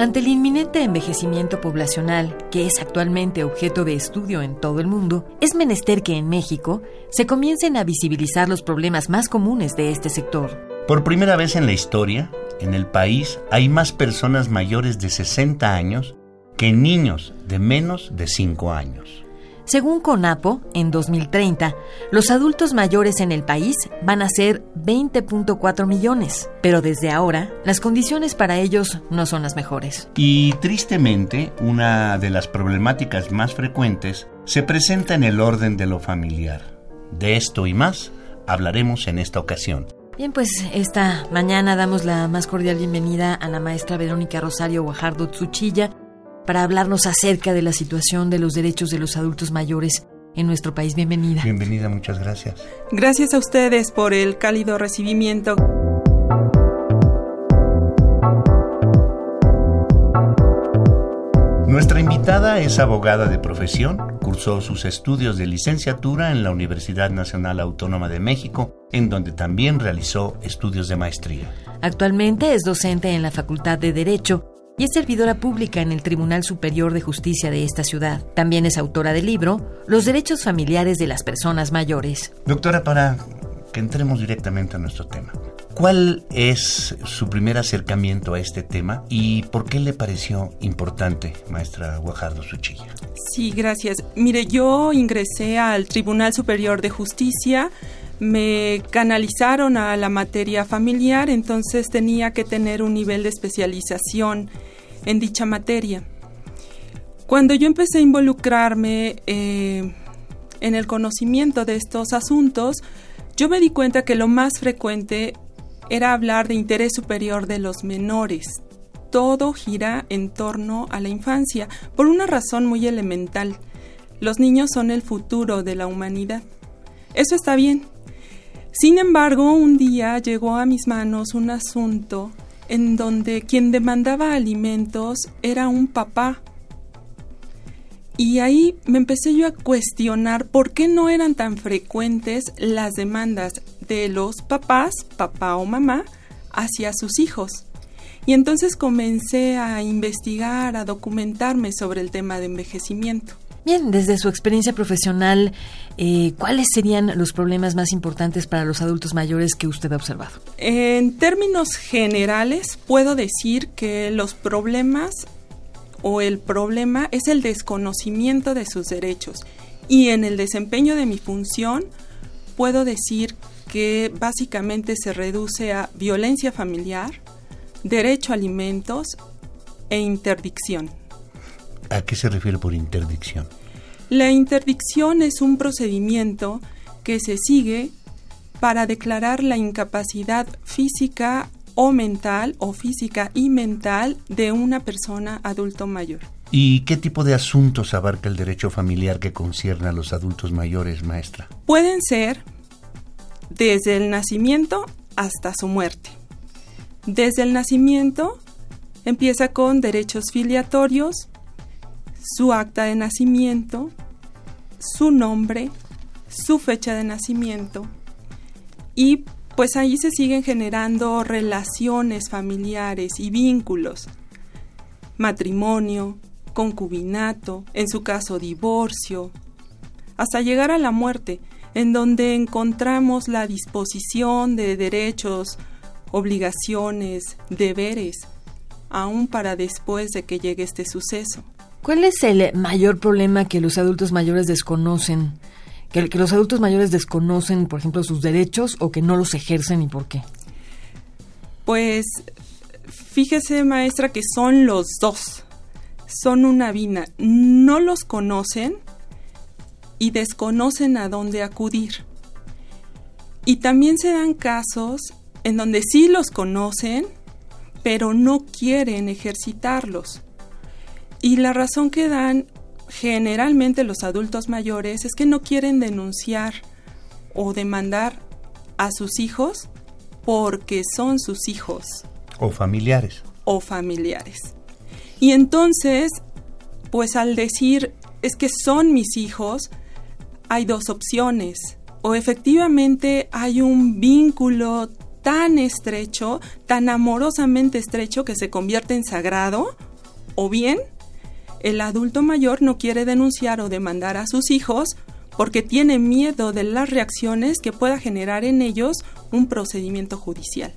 Ante el inminente envejecimiento poblacional, que es actualmente objeto de estudio en todo el mundo, es menester que en México se comiencen a visibilizar los problemas más comunes de este sector. Por primera vez en la historia, en el país hay más personas mayores de 60 años que niños de menos de 5 años. Según CONAPO, en 2030, los adultos mayores en el país van a ser 20.4 millones, pero desde ahora las condiciones para ellos no son las mejores. Y tristemente, una de las problemáticas más frecuentes se presenta en el orden de lo familiar. De esto y más hablaremos en esta ocasión. Bien, pues esta mañana damos la más cordial bienvenida a la maestra Verónica Rosario Guajardo Tsuchilla, para hablarnos acerca de la situación de los derechos de los adultos mayores en nuestro país. Bienvenida. Bienvenida, muchas gracias. Gracias a ustedes por el cálido recibimiento. Nuestra invitada es abogada de profesión, cursó sus estudios de licenciatura en la Universidad Nacional Autónoma de México, en donde también realizó estudios de maestría. Actualmente es docente en la Facultad de Derecho y es servidora pública en el Tribunal Superior de Justicia de esta ciudad. También es autora del libro Los derechos familiares de las personas mayores. Doctora, para que entremos directamente a nuestro tema. ¿Cuál es su primer acercamiento a este tema y por qué le pareció importante, maestra Guajardo Suchilla? Sí, gracias. Mire, yo ingresé al Tribunal Superior de Justicia, me canalizaron a la materia familiar, entonces tenía que tener un nivel de especialización en dicha materia. Cuando yo empecé a involucrarme eh, en el conocimiento de estos asuntos, yo me di cuenta que lo más frecuente era hablar de interés superior de los menores. Todo gira en torno a la infancia, por una razón muy elemental. Los niños son el futuro de la humanidad. Eso está bien. Sin embargo, un día llegó a mis manos un asunto en donde quien demandaba alimentos era un papá. Y ahí me empecé yo a cuestionar por qué no eran tan frecuentes las demandas de los papás, papá o mamá, hacia sus hijos. Y entonces comencé a investigar, a documentarme sobre el tema de envejecimiento. Bien, desde su experiencia profesional, eh, ¿cuáles serían los problemas más importantes para los adultos mayores que usted ha observado? En términos generales, puedo decir que los problemas o el problema es el desconocimiento de sus derechos. Y en el desempeño de mi función, puedo decir que básicamente se reduce a violencia familiar, derecho a alimentos e interdicción. ¿A qué se refiere por interdicción? La interdicción es un procedimiento que se sigue para declarar la incapacidad física o mental o física y mental de una persona adulto mayor. ¿Y qué tipo de asuntos abarca el derecho familiar que concierne a los adultos mayores, maestra? Pueden ser desde el nacimiento hasta su muerte. Desde el nacimiento empieza con derechos filiatorios, su acta de nacimiento, su nombre, su fecha de nacimiento y pues ahí se siguen generando relaciones familiares y vínculos, matrimonio, concubinato, en su caso divorcio, hasta llegar a la muerte, en donde encontramos la disposición de derechos, obligaciones, deberes, aún para después de que llegue este suceso. ¿Cuál es el mayor problema que los adultos mayores desconocen? Que, los adultos mayores desconocen, por ejemplo, sus derechos o que no los ejercen y por qué? Pues fíjese, maestra, que son los dos. Son una vina. No los conocen y desconocen a dónde acudir. Y también se dan casos en donde sí los conocen, pero no quieren ejercitarlos. Y la razón que dan generalmente los adultos mayores es que no quieren denunciar o demandar a sus hijos porque son sus hijos. O familiares. O familiares. Y entonces, pues al decir es que son mis hijos, hay dos opciones. O efectivamente hay un vínculo tan estrecho, tan amorosamente estrecho que se convierte en sagrado, o bien el adulto mayor no quiere denunciar o demandar a sus hijos porque tiene miedo de las reacciones que pueda generar en ellos un procedimiento judicial.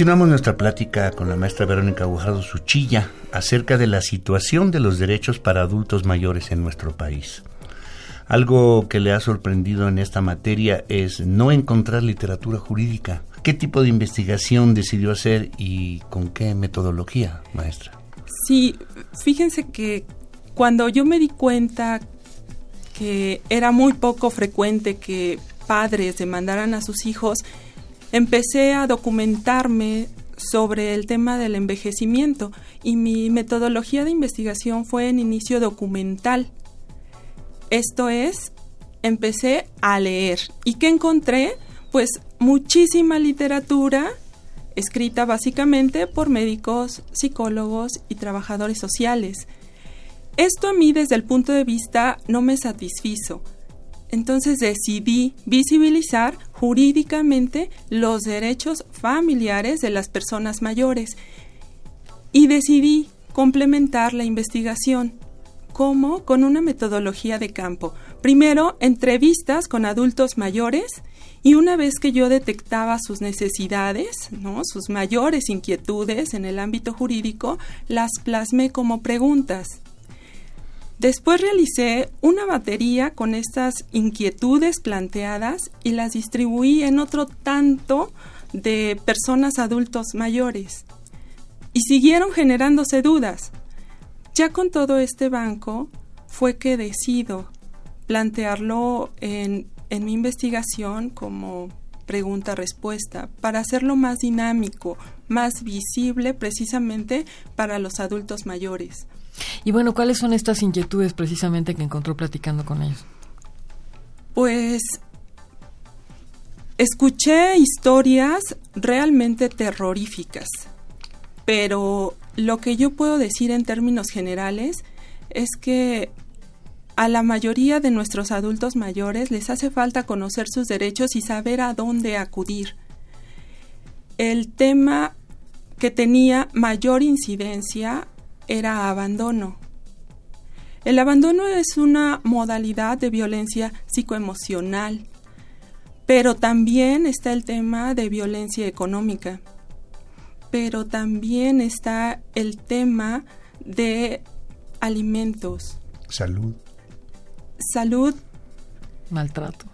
Continuamos nuestra plática con la maestra Verónica Guajardo Suchilla acerca de la situación de los derechos para adultos mayores en nuestro país. Algo que le ha sorprendido en esta materia es no encontrar literatura jurídica. ¿Qué tipo de investigación decidió hacer y con qué metodología, maestra? Sí, fíjense que cuando yo me di cuenta que era muy poco frecuente que padres demandaran a sus hijos, empecé a documentarme sobre el tema del envejecimiento y mi metodología de investigación fue en inicio documental. Esto es, empecé a leer. ¿Y qué encontré? Pues muchísima literatura escrita básicamente por médicos, psicólogos y trabajadores sociales. Esto a mí desde el punto de vista no me satisfizo. Entonces decidí visibilizar jurídicamente los derechos familiares de las personas mayores y decidí complementar la investigación. ¿Cómo? Con una metodología de campo. Primero, entrevistas con adultos mayores y una vez que yo detectaba sus necesidades, ¿no? sus mayores inquietudes en el ámbito jurídico, las plasmé como preguntas. Después realicé una batería con estas inquietudes planteadas y las distribuí en otro tanto de personas adultos mayores. Y siguieron generándose dudas. Ya con todo este banco fue que decido plantearlo en, en mi investigación como pregunta-respuesta para hacerlo más dinámico, más visible precisamente para los adultos mayores. Y bueno, ¿cuáles son estas inquietudes precisamente que encontró platicando con ellos? Pues escuché historias realmente terroríficas, pero lo que yo puedo decir en términos generales es que a la mayoría de nuestros adultos mayores les hace falta conocer sus derechos y saber a dónde acudir. El tema que tenía mayor incidencia era abandono. El abandono es una modalidad de violencia psicoemocional, pero también está el tema de violencia económica, pero también está el tema de alimentos. Salud. Salud. Maltrato.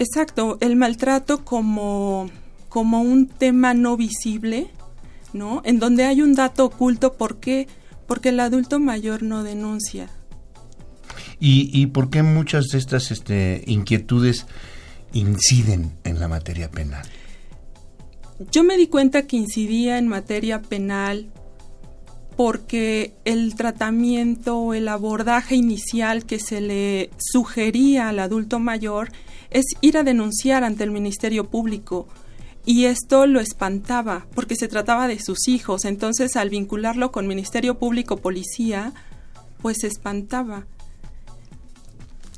Exacto, el maltrato como, como un tema no visible, ¿no? En donde hay un dato oculto, ¿por qué? Porque el adulto mayor no denuncia. ¿Y, y por qué muchas de estas este, inquietudes inciden en la materia penal? Yo me di cuenta que incidía en materia penal porque el tratamiento o el abordaje inicial que se le sugería al adulto mayor es ir a denunciar ante el Ministerio Público y esto lo espantaba porque se trataba de sus hijos, entonces al vincularlo con Ministerio Público Policía, pues se espantaba.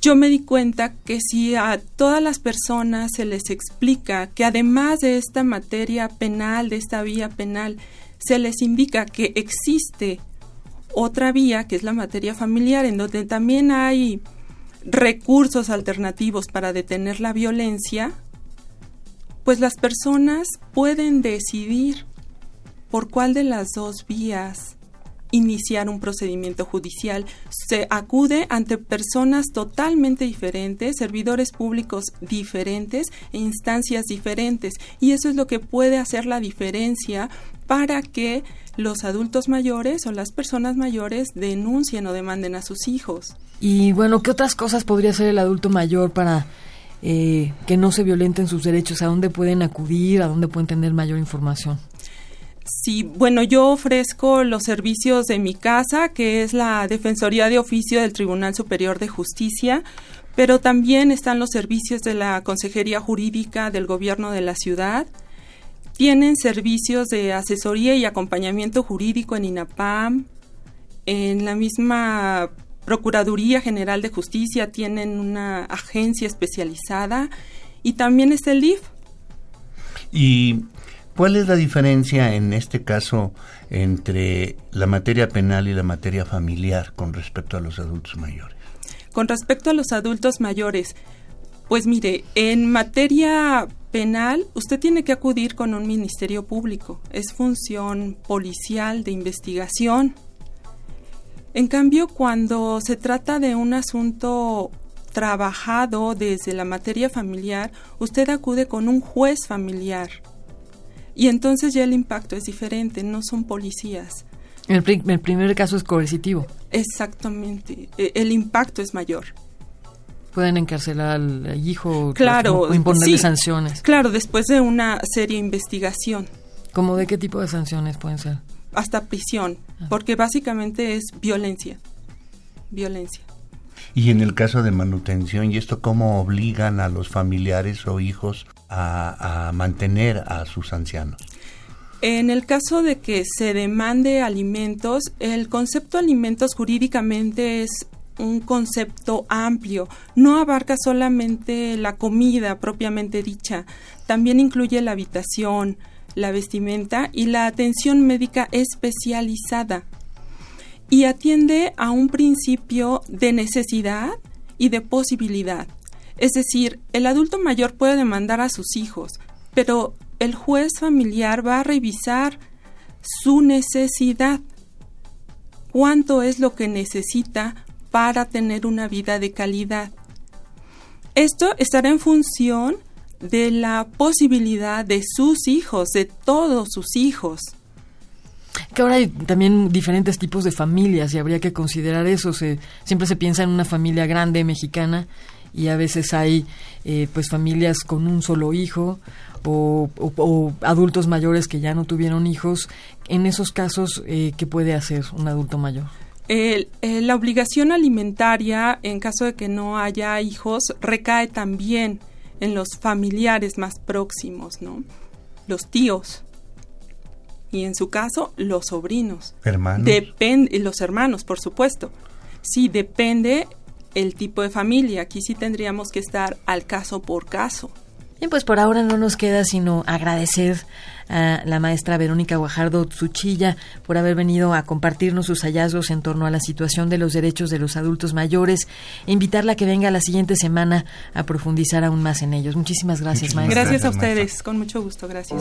Yo me di cuenta que si a todas las personas se les explica que además de esta materia penal, de esta vía penal, se les indica que existe otra vía, que es la materia familiar, en donde también hay recursos alternativos para detener la violencia, pues las personas pueden decidir por cuál de las dos vías iniciar un procedimiento judicial. Se acude ante personas totalmente diferentes, servidores públicos diferentes e instancias diferentes. Y eso es lo que puede hacer la diferencia para que los adultos mayores o las personas mayores denuncien o demanden a sus hijos. Y bueno, ¿qué otras cosas podría hacer el adulto mayor para eh, que no se violenten sus derechos? ¿A dónde pueden acudir? ¿A dónde pueden tener mayor información? Sí, bueno, yo ofrezco los servicios de mi casa, que es la Defensoría de Oficio del Tribunal Superior de Justicia, pero también están los servicios de la Consejería Jurídica del Gobierno de la Ciudad. Tienen servicios de asesoría y acompañamiento jurídico en INAPAM. En la misma Procuraduría General de Justicia tienen una agencia especializada y también está el DIF. Y ¿Cuál es la diferencia en este caso entre la materia penal y la materia familiar con respecto a los adultos mayores? Con respecto a los adultos mayores, pues mire, en materia penal usted tiene que acudir con un ministerio público, es función policial de investigación. En cambio, cuando se trata de un asunto trabajado desde la materia familiar, usted acude con un juez familiar y entonces ya el impacto es diferente, no son policías. El, el primer caso es coercitivo. Exactamente, e, el impacto es mayor. Pueden encarcelar al hijo claro, o imponerle sanciones. Claro, después de una seria investigación. ¿Cómo de qué tipo de sanciones pueden ser? Hasta prisión. Porque básicamente es violencia. Violencia. Y en el caso de manutención, ¿y esto cómo obligan a los familiares o hijos a, mantener a sus ancianos? En el caso de que se demande alimentos, el concepto alimentos jurídicamente es un concepto amplio, no abarca solamente la comida propiamente dicha, también incluye la habitación, la vestimenta y la atención médica especializada y atiende a un principio de necesidad y de posibilidad. Es decir, el adulto mayor puede demandar a sus hijos, pero el juez familiar va a revisar su necesidad. ¿Cuánto es lo que necesita para tener una vida de calidad? Esto estará en función de la posibilidad de sus hijos, de todos sus hijos. Que ahora hay también diferentes tipos de familias y habría que considerar eso. Se, siempre se piensa en una familia grande mexicana y a veces hay eh, pues familias con un solo hijo o, adultos mayores que ya no tuvieron hijos. En esos casos, eh, ¿qué puede hacer un adulto mayor? la obligación alimentaria, en caso de que no haya hijos, recae también en los familiares más próximos, ¿no? Los tíos. Y en su caso, los sobrinos. Hermanos. Depende, los hermanos, por supuesto. Sí, depende el tipo de familia. Aquí sí tendríamos que estar al caso por caso. Bien, pues por ahora no nos queda sino agradecer a la maestra Verónica Guajardo Tsuchilla por haber venido a compartirnos sus hallazgos en torno a la situación de los derechos de los adultos mayores e invitarla a que venga la siguiente semana a profundizar aún más en ellos. Muchísimas gracias, maestra. Gracias a ustedes, con mucho gusto, gracias.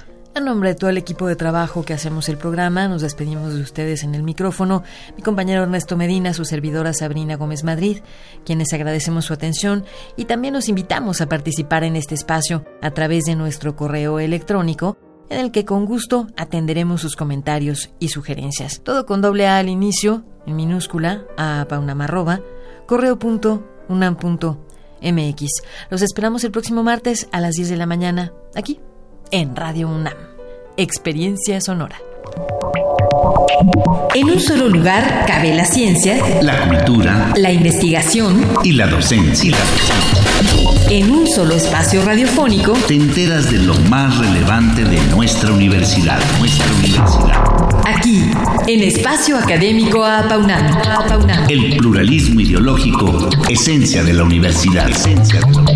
A nombre de todo el equipo de trabajo que hacemos el programa, nos despedimos de ustedes en el micrófono, mi compañero Ernesto Medina, su servidora Sabrina Gómez Madrid, quienes agradecemos su atención y también nos invitamos a participar en este espacio a través de nuestro correo electrónico, en el que con gusto atenderemos sus comentarios y sugerencias. Todo con doble A al inicio, en minúscula, a paunamarroba, correo.unam.mx. Los esperamos el próximo martes a las 10 de la mañana, aquí en Radio UNAM. Experiencia sonora. En un solo lugar cabe la ciencia, la cultura, la investigación y la docencia. En un solo espacio radiofónico te enteras de lo más relevante de nuestra universidad. Nuestra universidad. Aquí, en Espacio Académico Apaunano. El pluralismo ideológico, esencia de la universidad. Esencia de la universidad.